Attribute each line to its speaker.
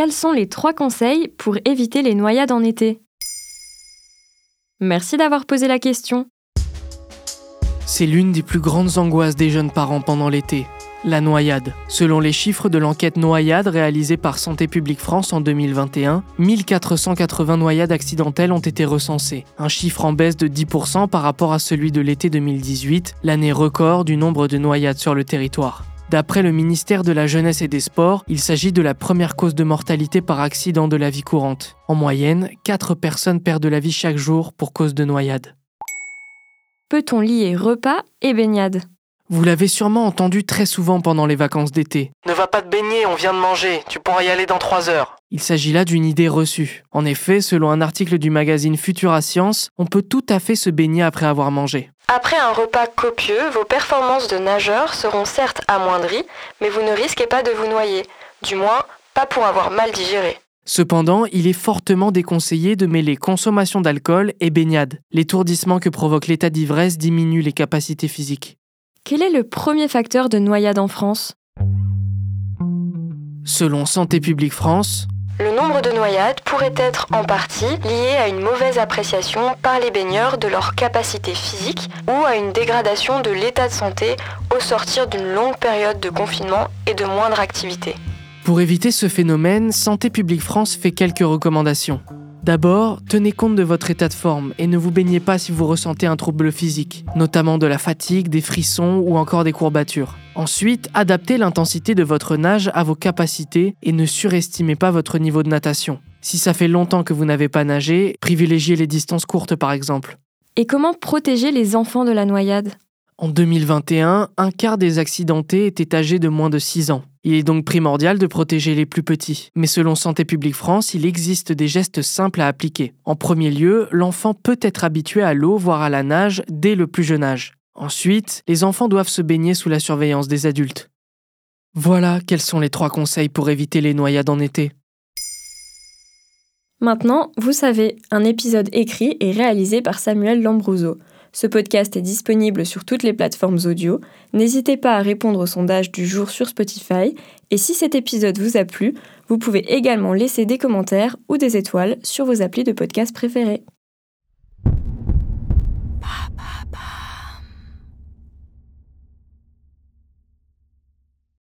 Speaker 1: quels sont les trois conseils pour éviter les noyades en été Merci d'avoir posé la question.
Speaker 2: C'est l'une des plus grandes angoisses des jeunes parents pendant l'été, la noyade. Selon les chiffres de l'enquête Noyade réalisée par Santé publique France en 2021, 1480 noyades accidentelles ont été recensées, un chiffre en baisse de 10% par rapport à celui de l'été 2018, l'année record du nombre de noyades sur le territoire. D'après le ministère de la Jeunesse et des Sports, il s'agit de la première cause de mortalité par accident de la vie courante. En moyenne, 4 personnes perdent la vie chaque jour pour cause de noyade.
Speaker 1: Peut-on lier repas et baignade?
Speaker 2: Vous l'avez sûrement entendu très souvent pendant les vacances d'été. Ne va pas te baigner, on vient de manger, tu pourras y aller dans 3 heures. Il s'agit là d'une idée reçue. En effet, selon un article du magazine Futura Science, on peut tout à fait se baigner après avoir mangé.
Speaker 3: Après un repas copieux, vos performances de nageur seront certes amoindries, mais vous ne risquez pas de vous noyer. Du moins, pas pour avoir mal digéré.
Speaker 2: Cependant, il est fortement déconseillé de mêler consommation d'alcool et baignade. L'étourdissement que provoque l'état d'ivresse diminue les capacités physiques.
Speaker 1: Quel est le premier facteur de noyade en France?
Speaker 2: Selon Santé publique France,
Speaker 3: Le nombre de noyades pourrait être en partie lié à une mauvaise appréciation par les baigneurs de leur capacité physique ou à une dégradation de l'état de santé au sortir d'une longue période de confinement et de moindre activité.
Speaker 2: pour éviter ce phénomène, Santé publique France fait quelques recommandations. D'abord, tenez compte de votre état de forme et ne vous baignez pas si vous ressentez un trouble physique, notamment de la fatigue, des frissons ou encore des courbatures. Ensuite, adaptez l'intensité de votre nage à vos capacités et ne surestimez pas votre niveau de natation. Si ça fait longtemps que vous n'avez pas nagé, privilégiez les distances courtes par exemple.
Speaker 1: Et comment protéger les enfants de la noyade?
Speaker 2: En 2021, un quart des accidentés étaient âgés de moins de 6 ans. Il est donc primordial de protéger les plus petits. Mais selon Santé publique France, il existe des gestes simples à appliquer. En premier lieu, l'enfant peut être habitué à l'eau, voire à la nage, dès le plus jeune âge. Ensuite, les enfants doivent se baigner sous la surveillance des adultes. Voilà quels sont les trois conseils pour éviter les noyades en été.
Speaker 1: Maintenant, vous savez, un épisode écrit et réalisé par Samuel Lambrouzo. Ce podcast est disponible sur toutes les plateformes audio. N'hésitez pas à répondre au sondage du jour sur Spotify. Et si cet épisode vous a plu, vous pouvez également laisser des commentaires ou des étoiles sur vos applis de podcast préférés.